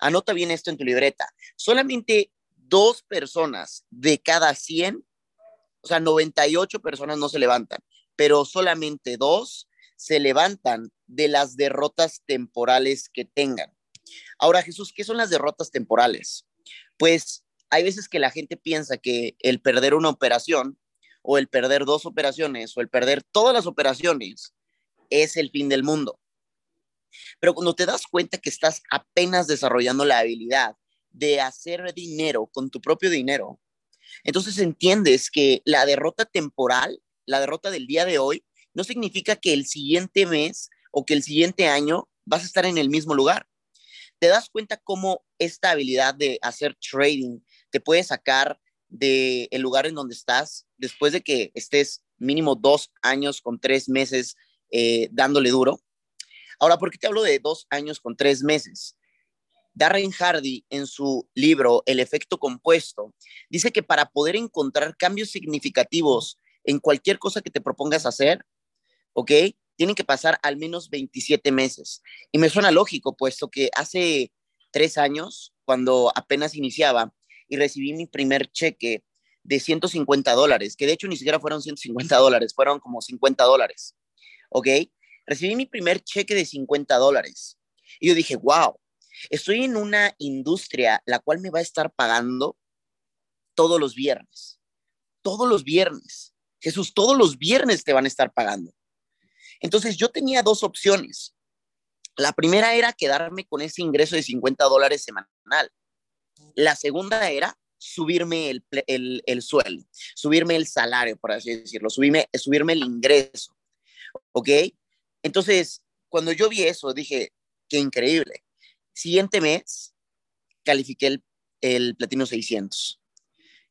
Anota bien esto en tu libreta. Solamente dos personas de cada 100, o sea, 98 personas no se levantan, pero solamente dos se levantan de las derrotas temporales que tengan. Ahora, Jesús, ¿qué son las derrotas temporales? Pues hay veces que la gente piensa que el perder una operación o el perder dos operaciones o el perder todas las operaciones es el fin del mundo. Pero cuando te das cuenta que estás apenas desarrollando la habilidad de hacer dinero con tu propio dinero, entonces entiendes que la derrota temporal, la derrota del día de hoy, no significa que el siguiente mes o que el siguiente año vas a estar en el mismo lugar. Te das cuenta cómo esta habilidad de hacer trading te puede sacar del el lugar en donde estás después de que estés mínimo dos años con tres meses eh, dándole duro. Ahora, ¿por qué te hablo de dos años con tres meses? Darren Hardy, en su libro El efecto compuesto, dice que para poder encontrar cambios significativos en cualquier cosa que te propongas hacer, ¿ok? Tienen que pasar al menos 27 meses. Y me suena lógico, puesto que hace tres años, cuando apenas iniciaba y recibí mi primer cheque de 150 dólares, que de hecho ni siquiera fueron 150 dólares, fueron como 50 dólares, ¿ok? Recibí mi primer cheque de 50 dólares. Y yo dije, wow, estoy en una industria la cual me va a estar pagando todos los viernes. Todos los viernes. Jesús, todos los viernes te van a estar pagando. Entonces yo tenía dos opciones. La primera era quedarme con ese ingreso de 50 dólares semanal. La segunda era subirme el, el, sueldo, subirme el salario, por así decirlo, subirme, subirme el ingreso. ¿Ok? Entonces, cuando yo vi eso, dije, qué increíble. Siguiente mes, califiqué el, platino 600.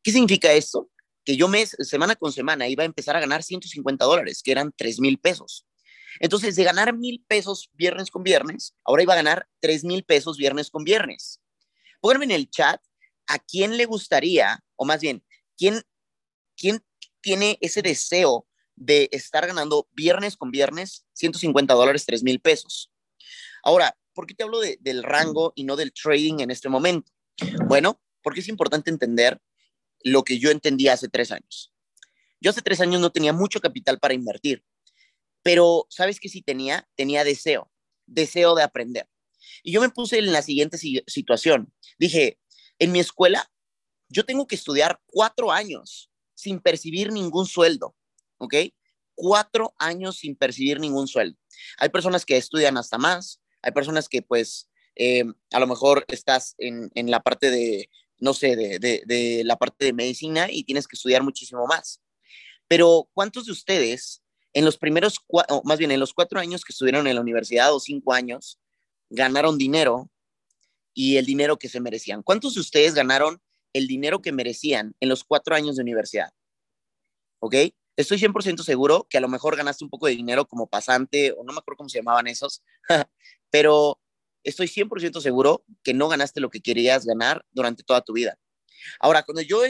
¿Qué significa esto? Que yo mes, semana con semana iba a empezar a ganar 150 dólares, que eran 3 mil pesos. Entonces, de ganar mil pesos viernes con viernes, ahora iba a ganar 3 mil pesos viernes con viernes. Pónganme en el chat a quién le gustaría, o más bien, quién, quién tiene ese deseo de estar ganando viernes con viernes 150 dólares, 3 mil pesos. Ahora, ¿por qué te hablo del rango y no del trading en este momento? Bueno, porque es importante entender lo que yo entendí hace tres años. Yo hace tres años no tenía mucho capital para invertir, pero ¿sabes qué sí tenía? Tenía deseo, deseo de aprender. Y yo me puse en la siguiente situación. Dije, en mi escuela, yo tengo que estudiar cuatro años sin percibir ningún sueldo. ¿Ok? Cuatro años sin percibir ningún sueldo. Hay personas que estudian hasta más, hay personas que pues eh, a lo mejor estás en, en, la parte de, no sé, de, de, la parte de medicina y tienes que estudiar muchísimo más. Pero ¿cuántos de ustedes en los primeros, o más bien en los cuatro años que estuvieron en la universidad o cinco años, ganaron dinero y el dinero que se merecían? ¿Cuántos de ustedes ganaron el dinero que merecían en los cuatro años de universidad? ¿Ok? Estoy 100% seguro que a lo mejor ganaste un poco de dinero como pasante, o no me acuerdo cómo se llamaban esos, pero estoy 100% seguro que no ganaste lo que querías ganar durante toda tu vida. Ahora, cuando yo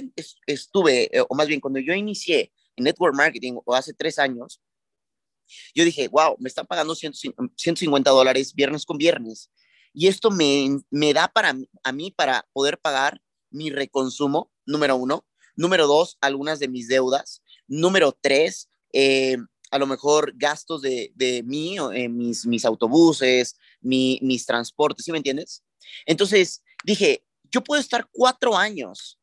estuve, eh, o más bien cuando yo inicié en network marketing o hace tres años, yo dije, wow, me están pagando 150 dólares viernes con viernes. Y esto me, me da para a mí para poder pagar mi reconsumo, número uno. Número dos, algunas de mis deudas. Número tres, eh, a lo mejor gastos de, de mí, eh, mis, mis autobuses, mi, mis transportes, ¿sí me entiendes? Entonces dije, yo puedo estar cuatro años,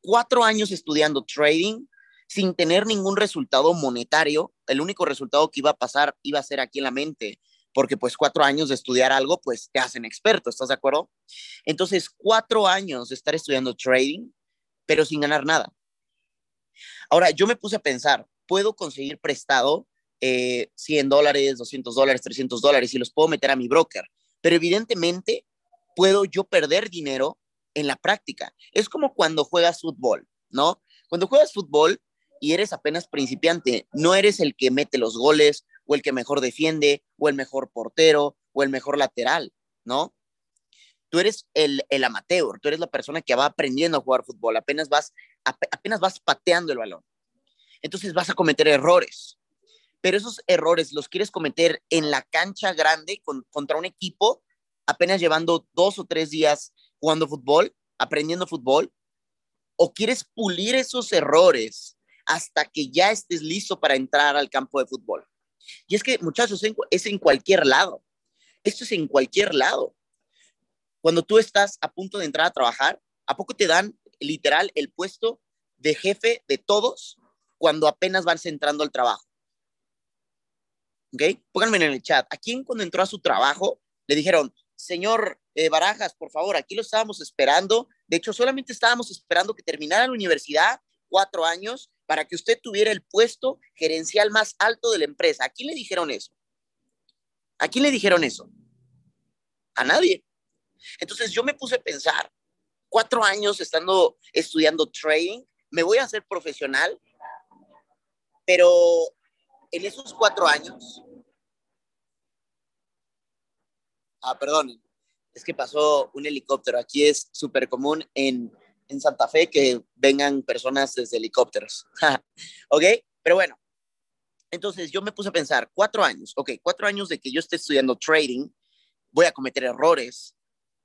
cuatro años estudiando trading sin tener ningún resultado monetario. El único resultado que iba a pasar iba a ser aquí en la mente, porque pues cuatro años de estudiar algo, pues te hacen experto, ¿estás de acuerdo? Entonces, cuatro años de estar estudiando trading, pero sin ganar nada. Ahora, yo me puse a pensar, puedo conseguir prestado 100 eh, dólares, 200 dólares, 300 dólares y los puedo meter a mi broker, pero evidentemente puedo yo perder dinero en la práctica. Es como cuando juegas fútbol, ¿no? Cuando juegas fútbol y eres apenas principiante, no eres el que mete los goles o el que mejor defiende o el mejor portero o el mejor lateral, ¿no? Tú eres el, el amateur, tú eres la persona que va aprendiendo a jugar fútbol, apenas vas apenas vas pateando el balón. Entonces vas a cometer errores. Pero esos errores los quieres cometer en la cancha grande contra un equipo apenas llevando dos o tres días jugando fútbol, aprendiendo fútbol, o quieres pulir esos errores hasta que ya estés listo para entrar al campo de fútbol. Y es que, muchachos, es en cualquier lado. Esto es en cualquier lado. Cuando tú estás a punto de entrar a trabajar, ¿a poco te dan literal el puesto de jefe de todos cuando apenas vas entrando al trabajo? ¿Ok? Pónganme en el chat. ¿A quién cuando entró a su trabajo le dijeron, señor eh, Barajas, por favor, aquí lo estábamos esperando. De hecho, solamente estábamos esperando que terminara la universidad, cuatro años, para que usted tuviera el puesto gerencial más alto de la empresa. ¿A quién le dijeron eso? ¿A quién le dijeron eso? A nadie. Entonces yo me puse a pensar, cuatro años estando estudiando trading, me voy a hacer profesional, pero en esos cuatro años, ah, perdón, es que pasó un helicóptero. Aquí es súper común en, en Santa Fe que vengan personas desde helicópteros. ¿Ok? Pero bueno, entonces yo me puse a pensar, cuatro años, ok, cuatro años de que yo esté estudiando trading, voy a cometer errores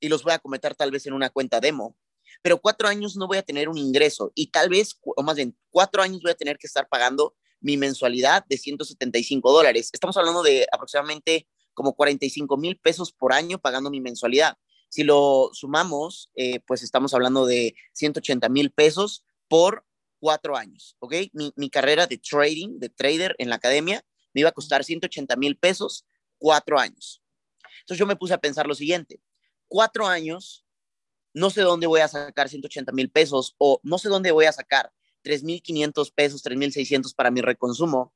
y los voy a cometer tal vez en una cuenta demo, pero cuatro años no voy a tener un ingreso y tal vez, o más bien, cuatro años voy a tener que estar pagando mi mensualidad de 175 dólares. Estamos hablando de aproximadamente como 45 mil pesos por año pagando mi mensualidad. Si lo sumamos, eh, pues estamos hablando de 180 mil pesos por cuatro años, ¿ok? Mi, mi, carrera de trading, de trader en la academia, me iba a costar 180 mil pesos, cuatro años. Entonces yo me puse a pensar lo siguiente, cuatro años, no sé dónde voy a sacar 180 mil pesos o no sé dónde voy a sacar 3.500 pesos, 3.600 para mi reconsumo.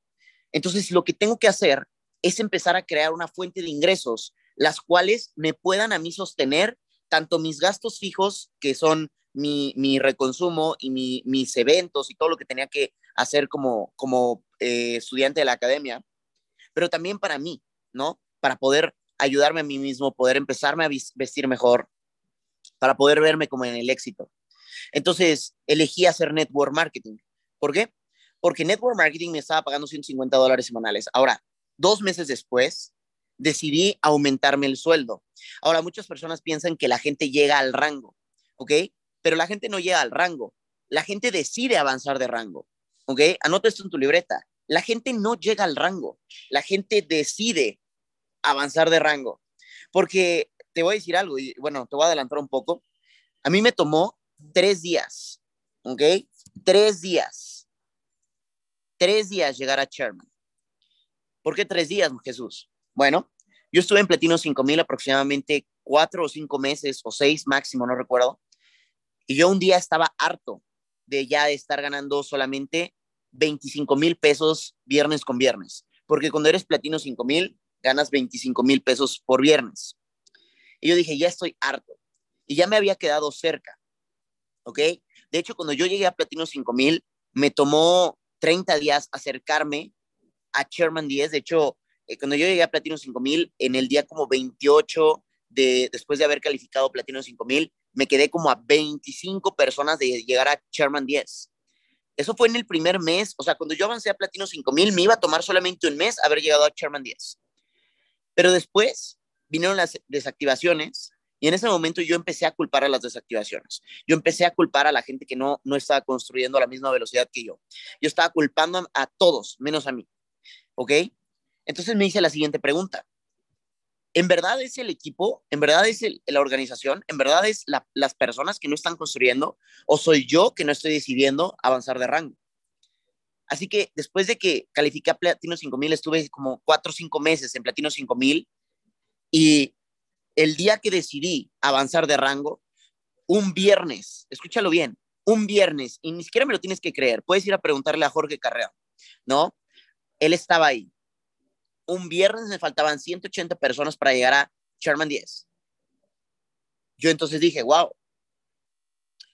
Entonces lo que tengo que hacer es empezar a crear una fuente de ingresos las cuales me puedan a mí sostener tanto mis gastos fijos, que son mi, mi reconsumo y mi, mis eventos y todo lo que tenía que hacer como, como eh, estudiante de la academia, pero también para mí, ¿no? Para poder ayudarme a mí mismo, poder empezarme a vestir mejor, para poder verme como en el éxito. Entonces, elegí hacer network marketing. ¿Por qué? Porque network marketing me estaba pagando 150 dólares semanales. Ahora, dos meses después, decidí aumentarme el sueldo. Ahora, muchas personas piensan que la gente llega al rango, ¿ok? Pero la gente no llega al rango. La gente decide avanzar de rango, ¿ok? Anota esto en tu libreta. La gente no llega al rango. La gente decide avanzar de rango. Porque te voy a decir algo, y bueno, te voy a adelantar un poco. A mí me tomó tres días, ¿ok? Tres días. Tres días llegar a Sherman. ¿Por qué tres días, Jesús? Bueno, yo estuve en Platino 5000 aproximadamente cuatro o cinco meses o seis máximo, no recuerdo. Y yo un día estaba harto de ya estar ganando solamente 25 mil pesos viernes con viernes. Porque cuando eres Platino 5000, ganas 25 mil pesos por viernes. Y yo dije, ya estoy harto. Y ya me había quedado cerca. ¿Ok? De hecho, cuando yo llegué a Platino 5000, me tomó 30 días acercarme a Sherman 10. De hecho, eh, cuando yo llegué a Platino 5000, en el día como 28 de, después de haber calificado Platino 5000, me quedé como a 25 personas de llegar a Sherman 10. Eso fue en el primer mes, o sea, cuando yo avancé a Platino 5000, me iba a tomar solamente un mes haber llegado a Sherman 10. Pero después vinieron las desactivaciones y en ese momento yo empecé a culpar a las desactivaciones. Yo empecé a culpar a la gente que no, no estaba construyendo a la misma velocidad que yo. Yo estaba culpando a, todos, menos a mí. ¿Ok? Entonces me hice la siguiente pregunta. ¿En verdad es el equipo? ¿En verdad es la organización? ¿En verdad es las personas que no están construyendo? ¿O soy yo que no estoy decidiendo avanzar de rango? Así que después de que califiqué a Platino 5000, estuve como cuatro o cinco meses en Platino 5000 y el día que decidí avanzar de rango, un viernes, escúchalo bien, un viernes, y ni siquiera me lo tienes que creer, puedes ir a preguntarle a Jorge Carrea, ¿no? Él estaba ahí un viernes me faltaban 180 personas para llegar a Sherman 10. Yo entonces dije, wow,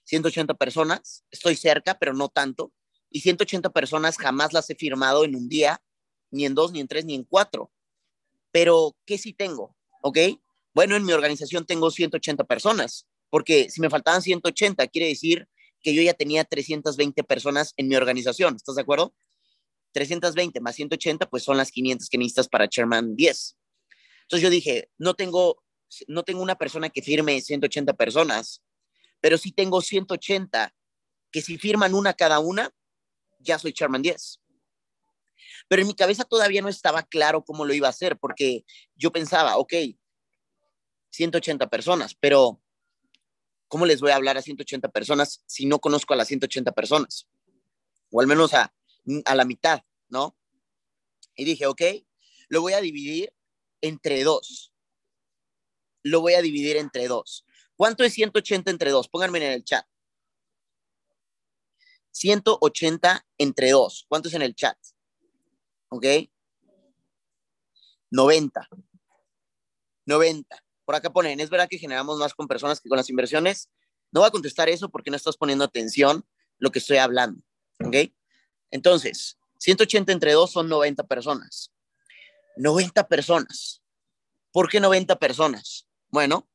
180 personas, estoy cerca, pero no tanto. Y 180 personas jamás las he firmado en un día, ni en dos, ni en tres, ni en cuatro. Pero, ¿qué sí tengo? ¿Ok? Bueno, en mi organización tengo 180 personas, porque si me faltaban 180, quiere decir que yo ya tenía 320 personas en mi organización. ¿Estás de acuerdo? 320 más 180, pues son las 500 que necesitas para Sherman 10. Entonces yo dije, no tengo no tengo una persona que firme 180 personas, pero sí tengo 180 que si firman una cada una, ya soy Chairman 10. Pero en mi cabeza todavía no estaba claro cómo lo iba a hacer, porque yo pensaba, ok, 180 personas, pero ¿cómo les voy a hablar a 180 personas si no conozco a las 180 personas? O al menos a, a la mitad, ¿no? Y dije, ok, lo voy a dividir entre dos. Lo voy a dividir entre dos. ¿Cuánto es 180 entre dos? Pónganme en el chat. 180 entre dos. ¿Cuánto es en el chat? ¿Ok? 90. 90. Por acá ponen, ¿es verdad que generamos más con personas que con las inversiones? No voy a contestar eso porque no estás poniendo atención lo que estoy hablando. ¿Ok? Entonces, 180 entre 2 son 90 personas. 90 personas. ¿Por qué 90 personas? Bueno,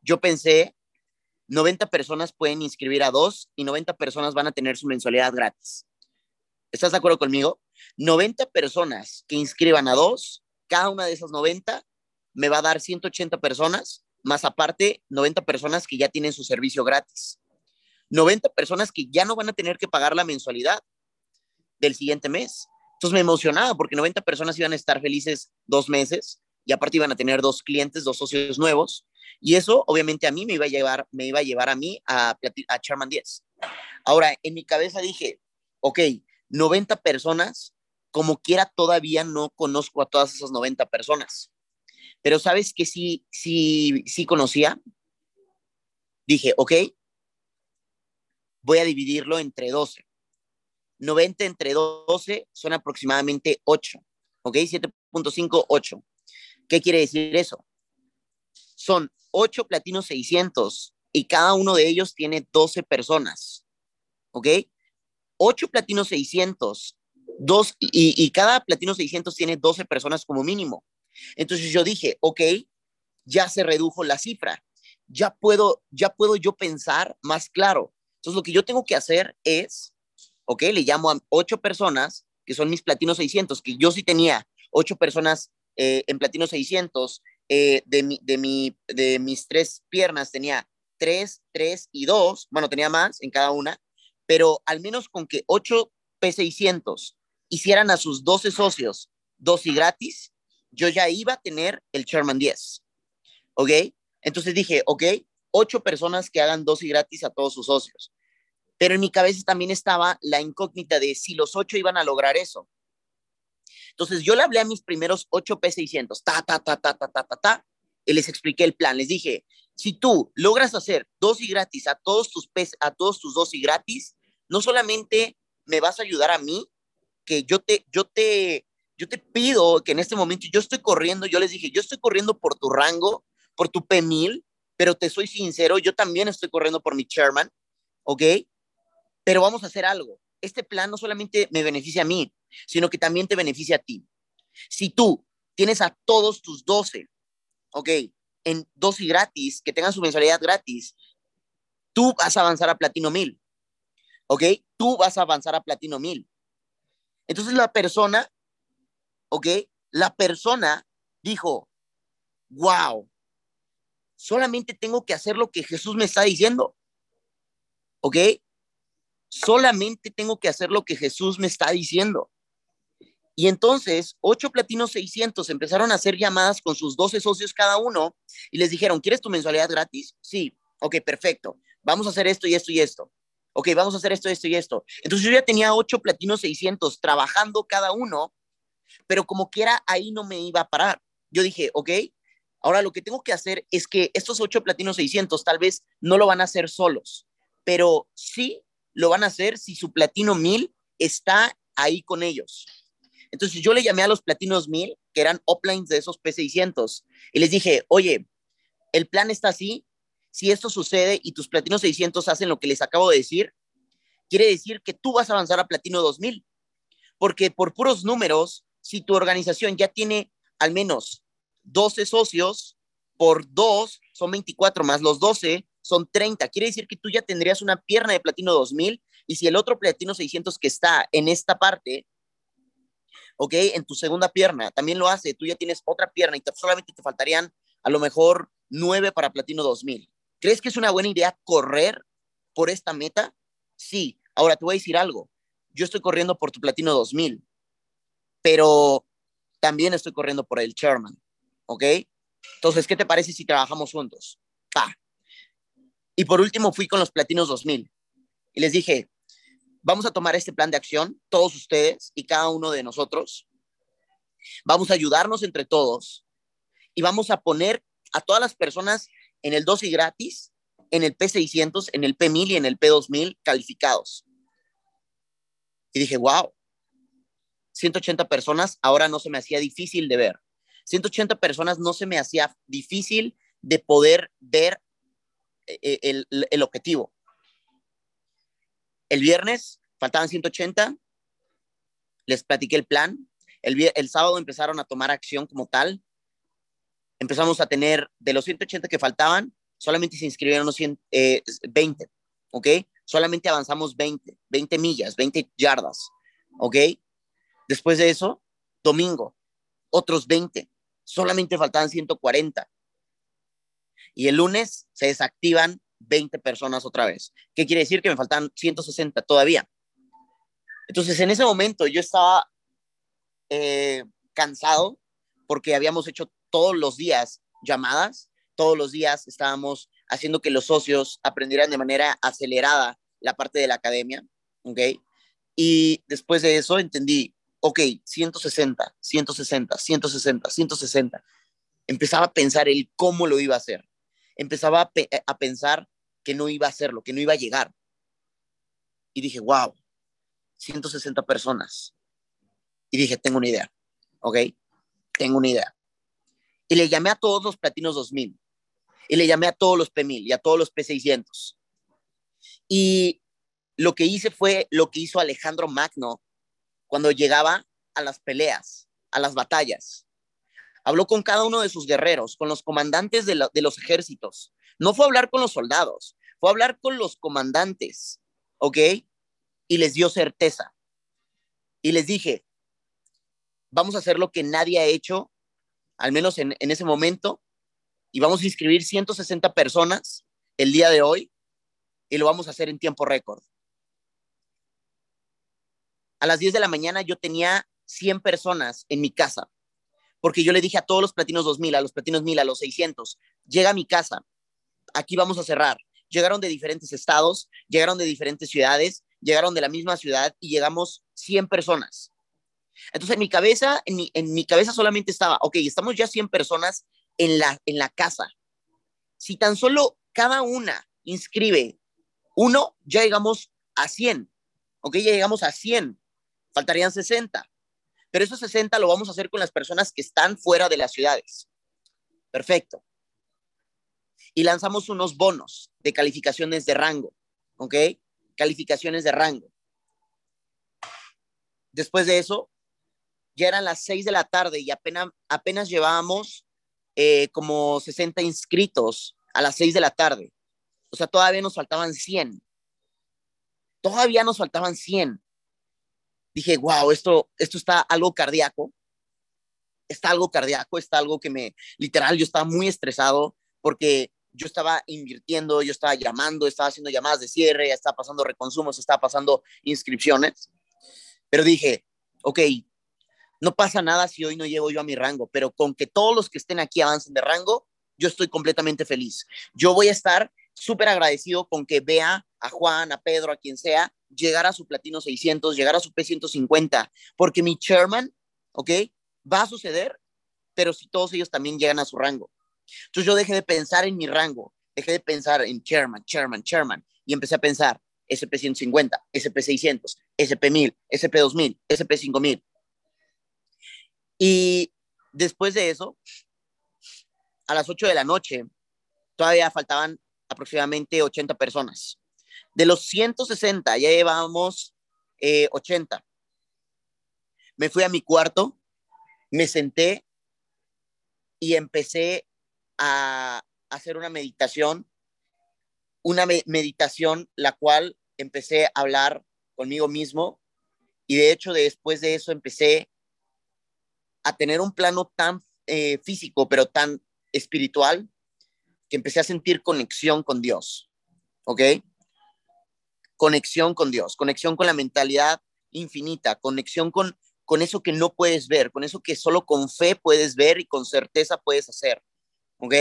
yo pensé, 90 personas pueden inscribir a dos y 90 personas van a tener su mensualidad gratis. ¿Estás de acuerdo conmigo? 90 personas que inscriban a dos, cada una de esas 90 me va a dar 180 personas, más aparte 90 personas que ya tienen su servicio gratis. 90 personas que ya no van a tener que pagar la mensualidad del siguiente mes. Entonces me emocionaba porque 90 personas iban a estar felices dos meses y aparte iban a tener dos clientes, dos socios nuevos. Y eso obviamente a mí me iba a llevar, me iba a, llevar a mí a, a Charman 10. Ahora, en mi cabeza dije, ok, 90 personas, como quiera todavía no conozco a todas esas 90 personas. Pero sabes que sí, sí, sí conocía. Dije, ok, voy a dividirlo entre 12. 90 entre 12 son aproximadamente 8. ¿Ok? 7.5, 8. ¿Qué quiere decir eso? Son 8 platinos 600 y cada uno de ellos tiene 12 personas. ¿Ok? 8 platinos 600 dos, y, y cada platino 600 tiene 12 personas como mínimo. Entonces yo dije, ok, ya se redujo la cifra, ya puedo, ya puedo yo pensar más claro. Entonces lo que yo tengo que hacer es, ok, le llamo a ocho personas que son mis platinos 600, que yo sí tenía ocho personas eh, en platino 600, eh, de, mi, de, mi, de mis tres piernas tenía tres, tres y dos, bueno, tenía más en cada una, pero al menos con que ocho P600 hicieran a sus 12 socios dos y gratis, yo ya iba a tener el Sherman 10. ¿Ok? Entonces dije, ok, ocho personas que hagan dos y gratis a todos sus socios. Pero en mi cabeza también estaba la incógnita de si los ocho iban a lograr eso. Entonces yo le hablé a mis primeros ocho P600, ta, ta, ta, ta, ta, ta, ta, ta, y les expliqué el plan. Les dije, si tú logras hacer dos y gratis a todos tus P, a todos tus dos y gratis, no solamente me vas a ayudar a mí, que yo te, yo te, yo te pido que en este momento yo estoy corriendo, yo les dije, yo estoy corriendo por tu rango, por tu P1000, pero te soy sincero, yo también estoy corriendo por mi chairman, ¿ok? Pero vamos a hacer algo. Este plan no solamente me beneficia a mí, sino que también te beneficia a ti. Si tú tienes a todos tus 12, ¿ok? En 12 gratis, que tengan su mensualidad gratis, tú vas a avanzar a Platino 1000, ¿ok? Tú vas a avanzar a Platino 1000. Entonces la persona ¿ok? La persona dijo, wow, solamente tengo que hacer lo que Jesús me está diciendo, ¿ok? Solamente tengo que hacer lo que Jesús me está diciendo. Y entonces, ocho platinos 600 empezaron a hacer llamadas con sus 12 socios cada uno y les dijeron, ¿quieres tu mensualidad gratis? Sí, ok, perfecto. Vamos a hacer esto y esto y esto. Ok, vamos a hacer esto, esto y esto. Entonces yo ya tenía ocho platinos 600 trabajando cada uno pero como quiera, ahí no me iba a parar. Yo dije, ok, ahora lo que tengo que hacer es que estos ocho platinos 600 tal vez no lo van a hacer solos, pero sí lo van a hacer si su platino 1000 está ahí con ellos. Entonces yo le llamé a los platinos 1000, que eran uplines de esos P600, y les dije, oye, el plan está así, si esto sucede y tus platinos 600 hacen lo que les acabo de decir, quiere decir que tú vas a avanzar a platino 2000, porque por puros números, si tu organización ya tiene al menos 12 socios, por dos son 24 más los 12 son 30. Quiere decir que tú ya tendrías una pierna de platino 2000 y si el otro platino 600 que está en esta parte, ok, en tu segunda pierna también lo hace, tú ya tienes otra pierna y solamente te faltarían a lo mejor nueve para Platino 2000. ¿Crees que es una buena idea correr por esta meta? Sí. Ahora te voy a decir algo. Yo estoy corriendo por tu Platino 2000, pero también estoy corriendo por el Chairman, ¿ok? Entonces, ¿qué te parece si trabajamos juntos? Pa. Y por último fui con los Platinos 2000 y les dije, vamos a tomar este plan de acción, todos ustedes y cada uno de nosotros. Vamos a ayudarnos entre todos y vamos a poner a todas las personas en el 2 y gratis, en el P600, en el P1000 y en el P2000 calificados. Y dije, wow, 180 personas, ahora no se me hacía difícil de ver. 180 personas no se me hacía difícil de poder ver eh, eh, el, el objetivo. El viernes faltaban 180, les platiqué el plan. El, el sábado empezaron a tomar acción como tal. Empezamos a tener, de los 180 que faltaban, solamente se inscribieron los 100, 20, ¿ok? Solamente avanzamos 20, 20 millas, 20 yardas, ¿ok? Después de eso, domingo, otros 20, solamente faltaban 140. Y el lunes se desactivan 20 personas otra vez. ¿Qué quiere decir? Que me faltan 160 todavía. Entonces, en ese momento yo estaba eh, cansado porque habíamos hecho todos los días llamadas, todos los días estábamos haciendo que los socios aprendieran de manera acelerada la parte de la academia, ¿ok? Y después de eso entendí, ok, 160, 160, 160, 160. Empezaba a pensar el cómo lo iba a hacer. Empezaba a, a pensar que no iba a hacerlo, que no iba a llegar. Y dije, wow, 160 personas. Y dije, tengo una idea, ¿ok? Tengo una idea. Y le llamé a todos los Platinos 2000. Y le llamé a todos los P1000 y a todos los P600. Y lo que hice fue lo que hizo Alejandro Magno cuando llegaba a las peleas, a las batallas. Habló con cada uno de sus guerreros, con los comandantes de, de los ejércitos, no fue hablar con los soldados, fue hablar con los comandantes, ¿ok? Y les dio certeza. Y les dije, vamos a hacer lo que nadie ha hecho, al menos en, en ese momento, y vamos a inscribir 160 personas el día de hoy, y lo vamos a hacer en tiempo récord. A las 10 de la mañana yo tenía 100 personas en mi casa, porque yo le dije a todos los platinos 2000, a los platinos 1000, a los 600, llega a mi casa, aquí vamos a cerrar. Llegaron de diferentes estados, llegaron de diferentes ciudades, llegaron de la misma ciudad y llegamos 100 personas. Entonces en mi cabeza, en mi, cabeza solamente estaba, ok, estamos ya 100 personas en la, en la casa. Si tan solo cada una inscribe uno, ya llegamos a 100. Ok, ya llegamos a 100. Faltarían 60. Pero esos 60 lo vamos a hacer con las personas que están fuera de las ciudades. Perfecto y lanzamos unos bonos de calificaciones de rango, ¿ok? Calificaciones de rango. Después de eso, ya eran las 6 de la tarde y apenas, apenas llevábamos eh, como 60 inscritos a las 6 de la tarde. O sea, todavía nos faltaban 100. Todavía nos faltaban 100. Dije, wow, esto, esto está algo cardíaco. Está algo cardíaco, está algo que me, literal, yo estaba muy estresado porque yo estaba invirtiendo, yo estaba llamando, estaba haciendo llamadas de cierre, estaba pasando reconsumos, estaba pasando inscripciones. Pero dije, ok, no pasa nada si hoy no llego yo a mi rango, pero con que todos los que estén aquí avancen de rango, yo estoy completamente feliz. Yo voy a estar súper agradecido con que vea a Juan, a Pedro, a quien sea, llegar a su platino 600, llegar a su P150, porque mi chairman, ¿ok? Va a suceder, pero si todos ellos también llegan a su rango. Entonces yo dejé de pensar en mi rango, dejé de pensar en chairman, chairman, chairman, y empecé a pensar SP150, SP600, SP1000, SP2000, SP5000. Y después de eso, a las 8 de la noche, todavía faltaban aproximadamente 80 personas. De los 160, ya llevábamos 80. Eh, me fui a mi cuarto, me senté y empecé a hacer una meditación, una meditación la cual empecé a hablar conmigo mismo y de hecho después de eso empecé a tener un plano tan eh, físico pero tan espiritual que empecé a sentir conexión con Dios, ¿ok? Conexión con Dios, conexión con la mentalidad infinita, conexión con, con eso que no puedes ver, con eso que solo con fe puedes ver y con certeza puedes hacer, ¿ok?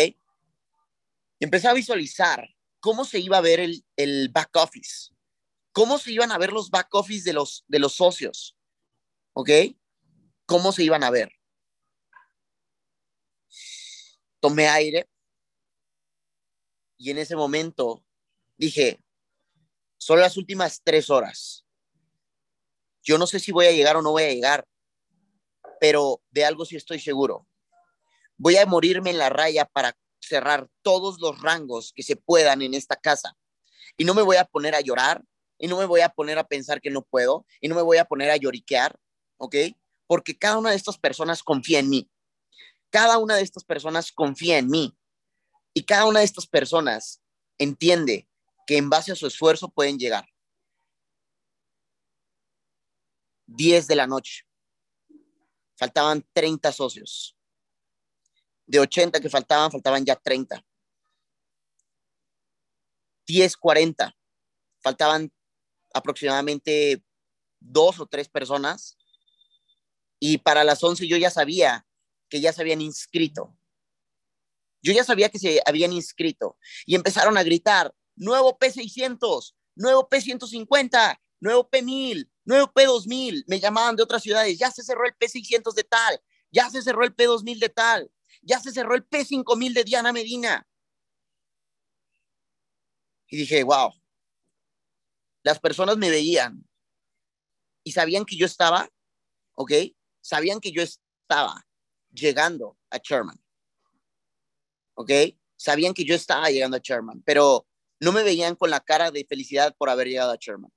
Empecé a visualizar cómo se iba a ver el, el back office, cómo se iban a ver los back office de los, de los socios, ¿ok? ¿Cómo se iban a ver? Tomé aire y en ese momento dije, son las últimas tres horas. Yo no sé si voy a llegar o no voy a llegar, pero de algo sí estoy seguro. Voy a morirme en la raya para cerrar todos los rangos que se puedan en esta casa. Y no me voy a poner a llorar, y no me voy a poner a pensar que no puedo, y no me voy a poner a lloriquear, ¿ok? Porque cada una de estas personas confía en mí. Cada una de estas personas confía en mí. Y cada una de estas personas entiende que en base a su esfuerzo pueden llegar. 10 de la noche. Faltaban 30 socios. De 80 que faltaban, faltaban ya 30. 10, 40. Faltaban aproximadamente dos o tres personas. Y para las 11 yo ya sabía que ya se habían inscrito. Yo ya sabía que se habían inscrito y empezaron a gritar, nuevo P600, nuevo P150, nuevo P1000, nuevo P2000. Me llamaban de otras ciudades, ya se cerró el P600 de tal, ya se cerró el P2000 de tal, ya se cerró el P5000 de Diana Medina. Y dije, wow, las personas me veían y sabían que yo estaba, ¿ok? Sabían que yo estaba llegando a Sherman. ¿ok? Sabían que yo estaba llegando a Sherman, pero no me veían con la cara de felicidad por haber llegado a Sherman.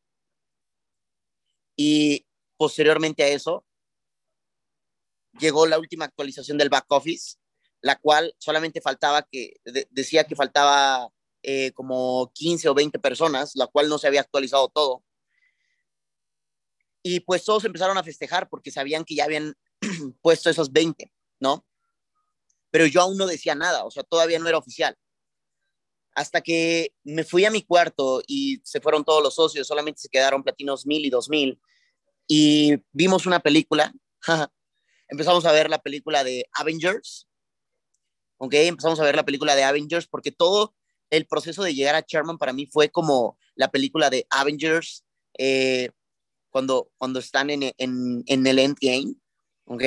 Y posteriormente a eso, llegó la última actualización del back office, la cual solamente faltaba que, decía que faltaba eh, como 15 o 20 personas, la cual no se había actualizado todo. Y pues todos empezaron a festejar porque sabían que ya habían puesto esos 20, ¿no? pero yo aún no decía nada, o sea, todavía no era oficial. Hasta que me fui a mi cuarto y se fueron todos los socios, solamente se quedaron platinos mil y dos mil, y vimos una película, empezamos a ver la película de Avengers, ¿ok? Empezamos a ver la película de Avengers porque todo el proceso de llegar a Sherman para mí fue como la película de Avengers eh, cuando, cuando están en, en, en el Endgame, ¿ok?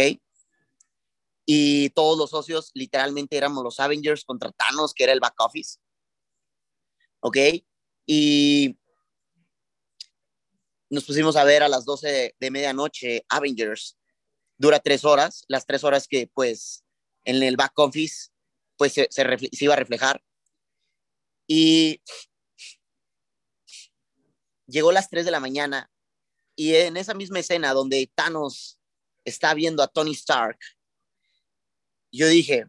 y todos los socios literalmente éramos los Avengers contra Thanos, que era el back office. ¿Ok? Y nos pusimos a ver a las 12 de, medianoche Avengers. Dura tres horas, las tres horas que pues en el back office pues se, iba a reflejar. Y llegó las 3 de la mañana y en esa misma escena donde Thanos está viendo a Tony Stark yo dije,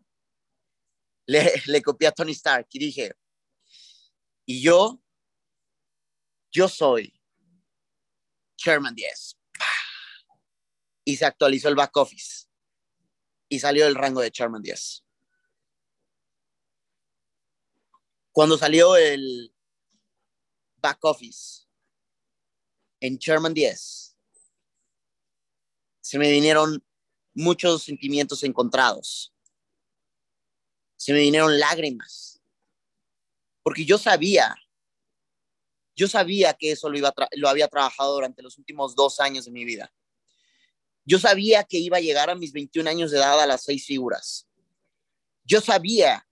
le, le copié a Tony Stark y dije, y yo, yo soy Sherman 10. Y se actualizó el back office y salió el rango de Sherman 10. Cuando salió el back office en Sherman 10, se me vinieron muchos sentimientos encontrados. Se me vinieron lágrimas, porque yo sabía, yo sabía que eso lo, iba lo había trabajado durante los últimos dos años de mi vida. Yo sabía que iba a llegar a mis 21 años de edad a las seis figuras. Yo sabía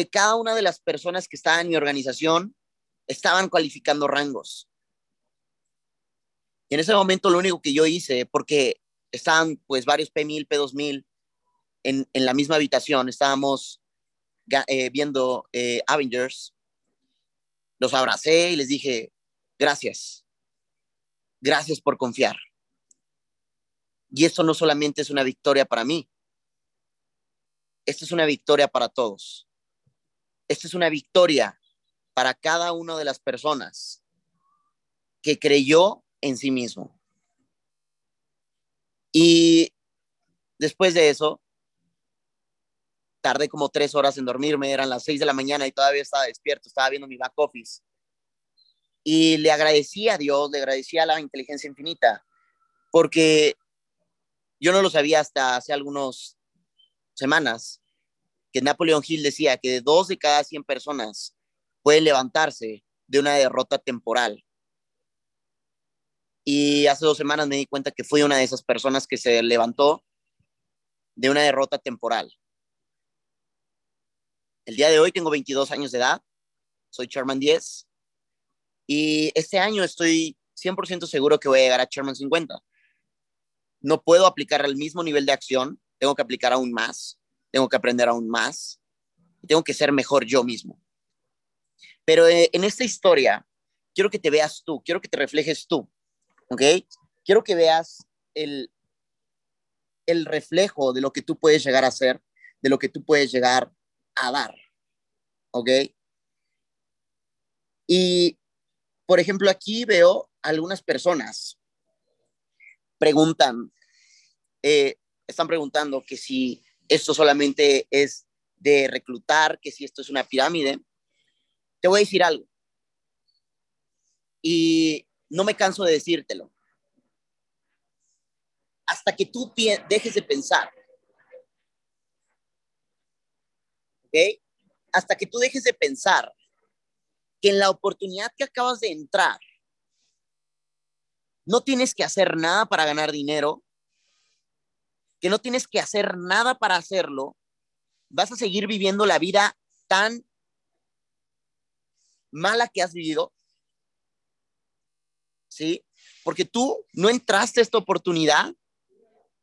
que cada una de las personas que estaban en mi organización estaban cualificando rangos. Y en ese momento lo único que yo hice, porque estaban pues varios P1000, P2000 en, en la misma habitación, estábamos eh, viendo eh, Avengers, los abracé y les dije, gracias, gracias por confiar. Y esto no solamente es una victoria para mí, esto es una victoria para todos. Esta es una victoria para cada una de las personas que creyó en sí mismo. Y después de eso, tardé como tres horas en dormirme, eran las seis de la mañana y todavía estaba despierto, estaba viendo mi back office. Y le agradecí a Dios, le agradecí a la inteligencia infinita, porque yo no lo sabía hasta hace algunas semanas, que Napoleón Hill decía que de dos de cada 100 personas pueden levantarse de una derrota temporal. Y hace dos semanas me di cuenta que fui una de esas personas que se levantó de una derrota temporal. El día de hoy tengo 22 años de edad, soy Chairman 10 y este año estoy 100% seguro que voy a llegar a Chairman 50. No puedo aplicar al mismo nivel de acción, tengo que aplicar aún más, tengo que aprender aún más, tengo que ser mejor yo mismo. Pero eh, en esta historia, quiero que te veas tú, quiero que te reflejes tú, ¿ok? Quiero que veas el, el reflejo de lo que tú puedes llegar a ser, de lo que tú puedes llegar a dar, ¿ok? Y, por ejemplo, aquí veo algunas personas preguntan, eh, están preguntando que si esto solamente es de reclutar, que si esto es una pirámide te voy a decir algo. Y no me canso de decírtelo. Hasta que tú dejes de pensar. ¿Ok? Hasta que tú dejes de pensar que en la oportunidad que acabas de entrar, no tienes que hacer nada para ganar dinero, que no tienes que hacer nada para hacerlo, vas a seguir viviendo la vida tan mala que has vivido, ¿sí? Porque tú no entraste esta oportunidad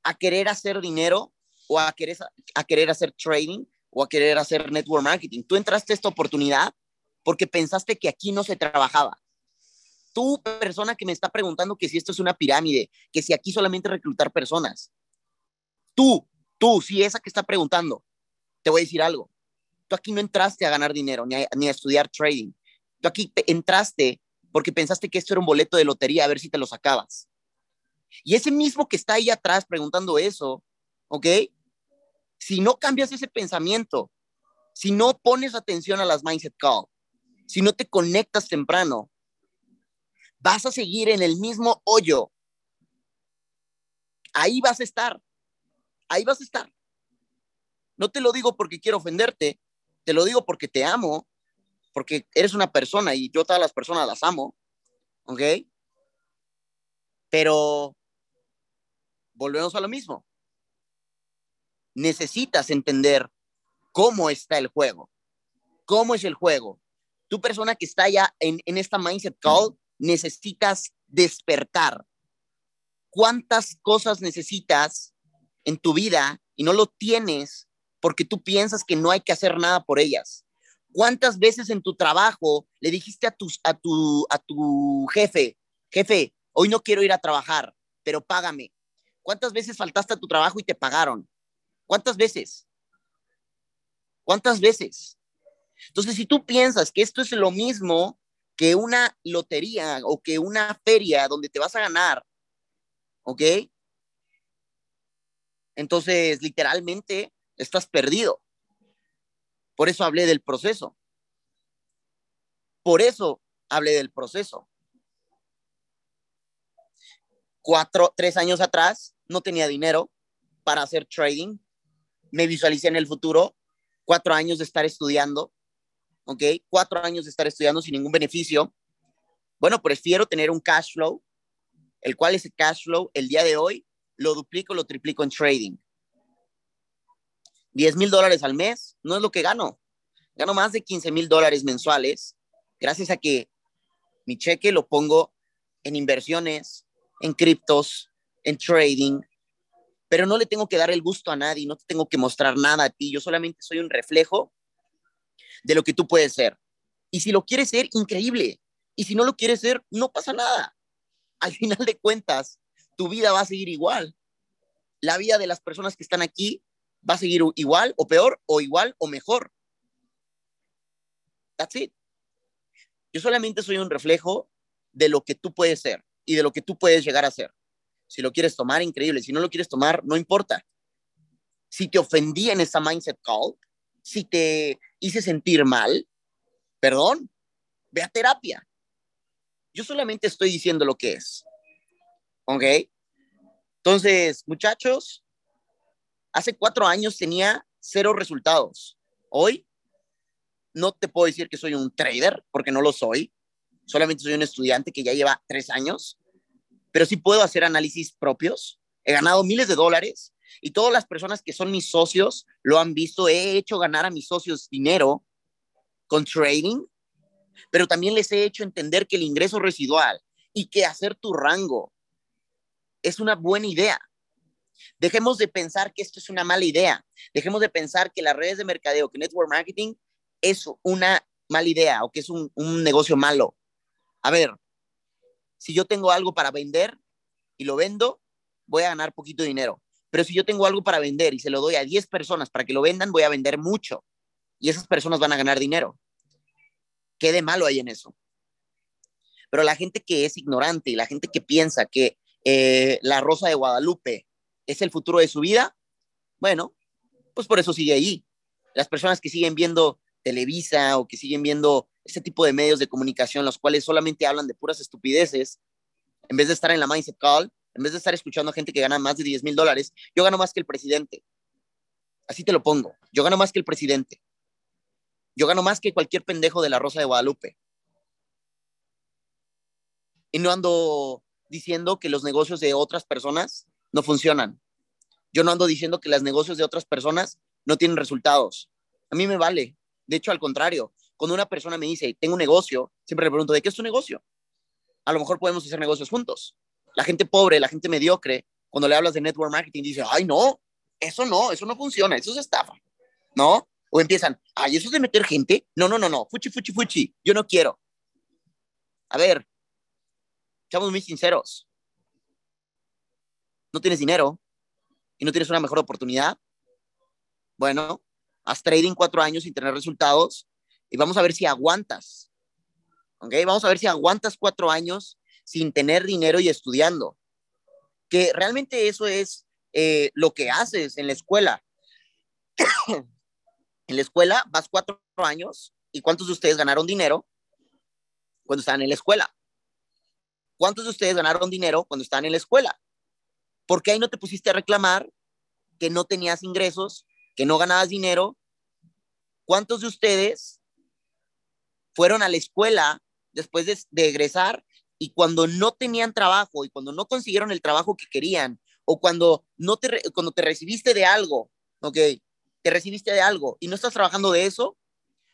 a querer hacer dinero o a querer, a querer hacer trading o a querer hacer network marketing. Tú entraste esta oportunidad porque pensaste que aquí no se trabajaba. Tú, persona que me está preguntando que si esto es una pirámide, que si aquí solamente reclutar personas. Tú, tú, si esa que está preguntando, te voy a decir algo. Tú aquí no entraste a ganar dinero ni a, estudiar trading. Tú aquí entraste porque pensaste que esto era un boleto de lotería, a ver si te lo sacabas. Y ese mismo que está ahí atrás preguntando eso, ¿ok? Si no cambias ese pensamiento, si no pones atención a las mindset call, si no te conectas temprano, vas a seguir en el mismo hoyo. Ahí vas a estar. Ahí vas a estar. No te lo digo porque quiero ofenderte, te lo digo porque te amo porque eres una persona y yo todas las personas las amo, ¿ok? Pero volvemos a lo mismo. Necesitas entender cómo está el juego, cómo es el juego. Tu persona que está ya en, en esta mindset call, necesitas despertar. ¿Cuántas cosas necesitas en tu vida y no lo tienes porque tú piensas que no hay que hacer nada por ellas? ¿Cuántas veces en tu trabajo le dijiste a tu, a tu, a tu jefe, jefe, hoy no quiero ir a trabajar, pero págame? ¿Cuántas veces faltaste a tu trabajo y te pagaron? ¿Cuántas veces? ¿Cuántas veces? Entonces, si tú piensas que esto es lo mismo que una lotería o que una feria donde te vas a ganar, ¿ok? Entonces, literalmente, estás perdido. Por eso hablé del proceso. Por eso hablé del proceso. Cuatro, tres años atrás no tenía dinero para hacer trading. Me visualicé en el futuro. Cuatro años de estar estudiando. ¿Ok? Cuatro años de estar estudiando sin ningún beneficio. Bueno, prefiero tener un cash flow, el cual ese cash flow el día de hoy lo duplico, lo triplico en trading. 10 mil dólares al mes no es lo que gano. Gano más de 15 mil dólares mensuales gracias a que mi cheque lo pongo en inversiones, en criptos, en trading, pero no le tengo que dar el gusto a nadie, no te tengo que mostrar nada a ti, yo solamente soy un reflejo de lo que tú puedes ser. Y si lo quieres ser, increíble. Y si no lo quieres ser, no pasa nada. Al final de cuentas, tu vida va a seguir igual. La vida de las personas que están aquí va a seguir igual o peor o igual o mejor. That's it. Yo solamente soy un reflejo de lo que tú puedes ser y de lo que tú puedes llegar a ser. Si lo quieres tomar, increíble. Si no lo quieres tomar, no importa. Si te ofendí en esa mindset call, si te hice sentir mal, perdón, ve a terapia. Yo solamente estoy diciendo lo que es. ¿Ok? Entonces, muchachos, hace cuatro años tenía cero resultados. Hoy no te puedo decir que soy un trader, porque no lo soy. Solamente soy un estudiante que ya lleva tres años, pero sí puedo hacer análisis propios. He ganado miles de dólares y todas las personas que son mis socios lo han visto. He hecho ganar a mis socios dinero con trading, pero también les he hecho entender que el ingreso residual y que hacer tu rango es una buena idea. Dejemos de pensar que esto es una mala idea. Dejemos de pensar que las redes de mercadeo, que network marketing es una mala idea o que es un, un negocio malo. A ver, si yo tengo algo para vender y lo vendo, voy a ganar poquito dinero. Pero si yo tengo algo para vender y se lo doy a 10 personas para que lo vendan, voy a vender mucho. Y esas personas van a ganar dinero. ¿Qué de malo hay en eso? Pero la gente que es ignorante y la gente que piensa que eh, la Rosa de Guadalupe es el futuro de su vida, bueno, pues por eso sigue ahí. Las personas que siguen viendo Televisa o que siguen viendo este tipo de medios de comunicación, los cuales solamente hablan de puras estupideces, en vez de estar en la Mindset Call, en vez de estar escuchando a gente que gana más de 10 mil dólares, yo gano más que el presidente. Así te lo pongo. Yo gano más que el presidente. Yo gano más que cualquier pendejo de la Rosa de Guadalupe. Y no ando diciendo que los negocios de otras personas no funcionan. Yo no ando diciendo que los negocios de otras personas no tienen resultados. A mí me vale. De hecho, al contrario, cuando una persona me dice, tengo un negocio, siempre le pregunto, ¿de qué es tu negocio? A lo mejor podemos hacer negocios juntos. La gente pobre, la gente mediocre, cuando le hablas de network marketing, dice, ay, no, eso no, eso no funciona, eso es estafa, ¿no? O empiezan, ay, eso es de meter gente. No, no, no, no, fuchi, fuchi, fuchi, yo no quiero. A ver, seamos muy sinceros. No tienes dinero y no tienes una mejor oportunidad. Bueno, haz trading cuatro años sin tener resultados y vamos a ver si aguantas. ¿Ok? Vamos a ver si aguantas cuatro años sin tener dinero y estudiando. Que realmente eso es eh, lo que haces en la escuela. en la escuela vas cuatro años y ¿cuántos de ustedes ganaron dinero cuando estaban en la escuela? ¿Cuántos de ustedes ganaron dinero cuando estaban en la escuela? ¿Por qué ahí no te pusiste a reclamar que no tenías ingresos, que no ganabas dinero? ¿Cuántos de ustedes fueron a la escuela después de, egresar y cuando no tenían trabajo y cuando no consiguieron el trabajo que querían o cuando no te cuando te recibiste de algo, ¿ok? Te recibiste de algo y no estás trabajando de eso.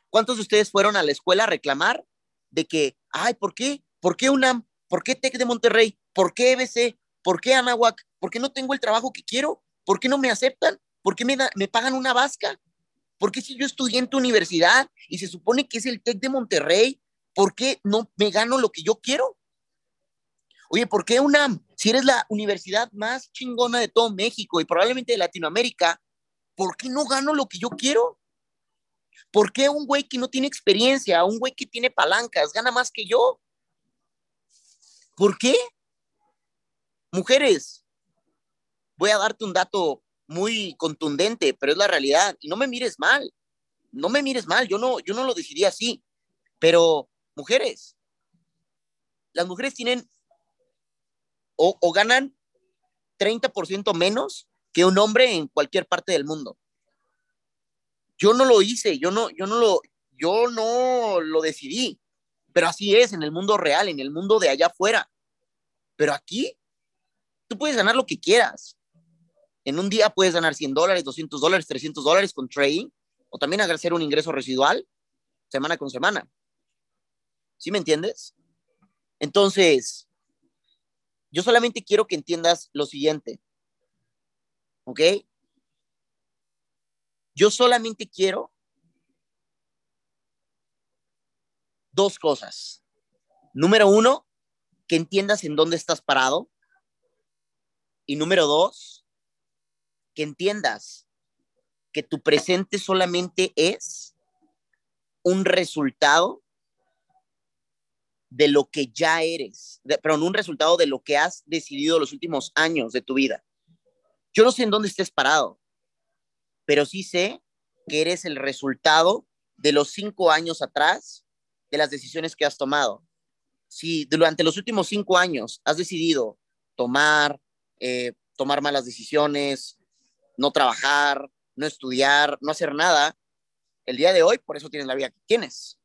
¿Cuántos de ustedes fueron a la escuela a reclamar de que, ay, ¿por qué? ¿Por qué UNAM? ¿Por qué TEC de Monterrey? ¿Por qué EBC? ¿Por qué Anahuac? ¿Por qué no tengo el trabajo que quiero? ¿Por qué no me aceptan? ¿Por qué me, me pagan una vasca? ¿Por qué si yo estudié en tu universidad y se supone que es el TEC de Monterrey, ¿por qué no me gano lo que yo quiero? Oye, ¿por qué UNAM? Si eres la universidad más chingona de todo México y probablemente de Latinoamérica, ¿por qué no gano lo que yo quiero? ¿Por qué un güey que no tiene experiencia, un güey que tiene palancas, gana más que yo? ¿Por qué? Mujeres, voy a darte un dato muy contundente, pero es la realidad. Y no me mires mal, no me mires mal, yo no, yo no lo decidí así. Pero, mujeres, las mujeres tienen o, ganan 30% menos que un hombre en cualquier parte del mundo. Yo no lo hice, yo no, yo no lo, yo no lo decidí, pero así es en el mundo real, en el mundo de allá afuera. Pero aquí, tú puedes ganar lo que quieras. En un día puedes ganar 100 dólares, 200 dólares, 300 dólares con trading, o también hacer un ingreso residual semana con semana. ¿Sí me entiendes? Entonces, yo solamente quiero que entiendas lo siguiente. ¿Ok? Yo solamente quiero dos cosas. Número uno, que entiendas en dónde estás parado. Y número dos, que entiendas que tu presente solamente es un resultado de lo que ya eres, pero no un resultado de lo que has decidido los últimos años de tu vida. Yo no sé en dónde estés parado, pero sí sé que eres el resultado de los cinco años atrás de las decisiones que has tomado. Si durante los últimos cinco años has decidido tomar, eh, tomar malas decisiones, no trabajar, no estudiar, no hacer nada, el día de hoy por eso tienes la vida que tienes.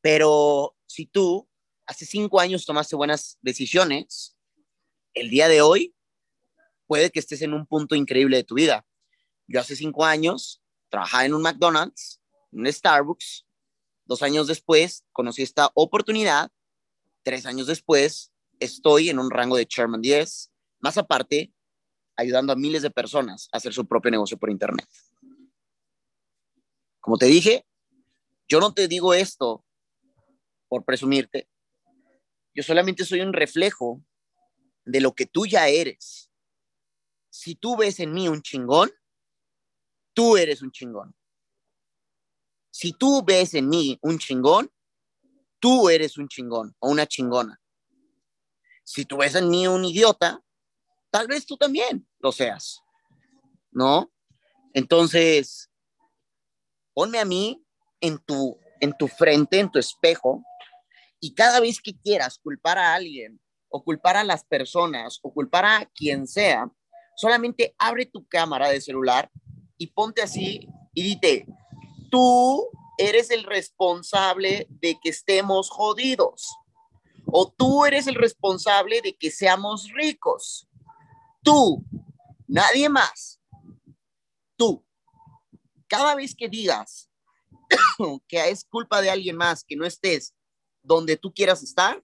Pero si tú hace cinco años tomaste buenas decisiones, el día de hoy puede que estés en un punto increíble de tu vida. Yo hace cinco años trabajaba en un McDonald's, en un Starbucks. Dos años después conocí esta oportunidad. Tres años después estoy en un rango de Chairman 10. Más aparte, ayudando a miles de personas a hacer su propio negocio por Internet. Como te dije, yo no te digo esto por presumirte. Yo solamente soy un reflejo de lo que tú ya eres. Si tú ves en mí un chingón, tú eres un chingón. Si tú ves en mí un chingón, tú eres un chingón o una chingona. Si tú ves en mí un idiota, tal vez tú también lo seas, ¿no? Entonces, ponme a mí en tu, en tu frente, en tu espejo, y cada vez que quieras culpar a alguien o culpar a las personas o culpar a quien sea, solamente abre tu cámara de celular y ponte así y dite, tú eres el responsable de que estemos jodidos o tú eres el responsable de que seamos ricos Tú, nadie más. Tú. Cada vez que digas que es culpa de alguien más que no estés donde tú quieras estar,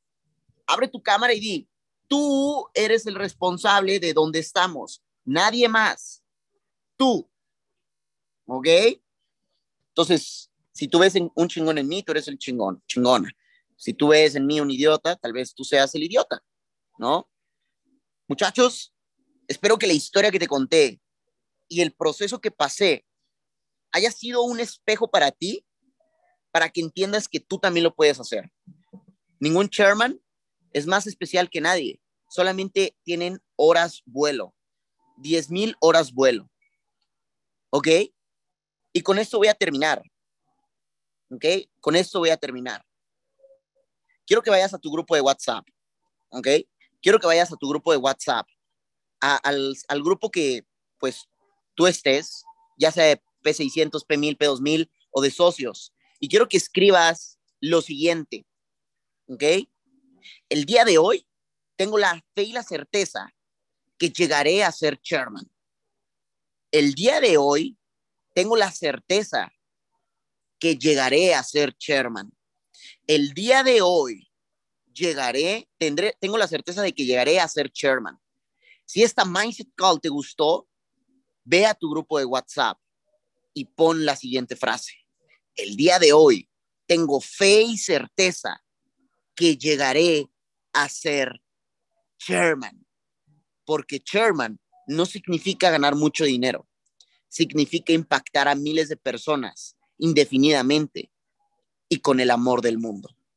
abre tu cámara y di, tú eres el responsable de donde estamos, nadie más. Tú. ¿Ok? Entonces, si tú ves un chingón en mí, tú eres el chingón, chingona. Si tú ves en mí un idiota, tal vez tú seas el idiota, ¿no? Muchachos, Espero que la historia que te conté y el proceso que pasé haya sido un espejo para ti, para que entiendas que tú también lo puedes hacer. Ningún chairman es más especial que nadie. Solamente tienen horas vuelo. 10 mil horas vuelo. ¿Ok? Y con esto voy a terminar. ¿Ok? Con esto voy a terminar. Quiero que vayas a tu grupo de WhatsApp. ¿Ok? Quiero que vayas a tu grupo de WhatsApp al, al, grupo que pues tú estés, ya sea de P600, P1000, P2000 o de socios. Y quiero que escribas lo siguiente, ¿ok? El día de hoy tengo la fe y la certeza que llegaré a ser chairman. El día de hoy tengo la certeza que llegaré a ser chairman. El día de hoy llegaré, tendré, tengo la certeza de que llegaré a ser chairman. Si esta Mindset Call te gustó, ve a tu grupo de WhatsApp y pon la siguiente frase. El día de hoy tengo fe y certeza que llegaré a ser chairman, porque chairman no significa ganar mucho dinero, significa impactar a miles de personas indefinidamente y con el amor del mundo.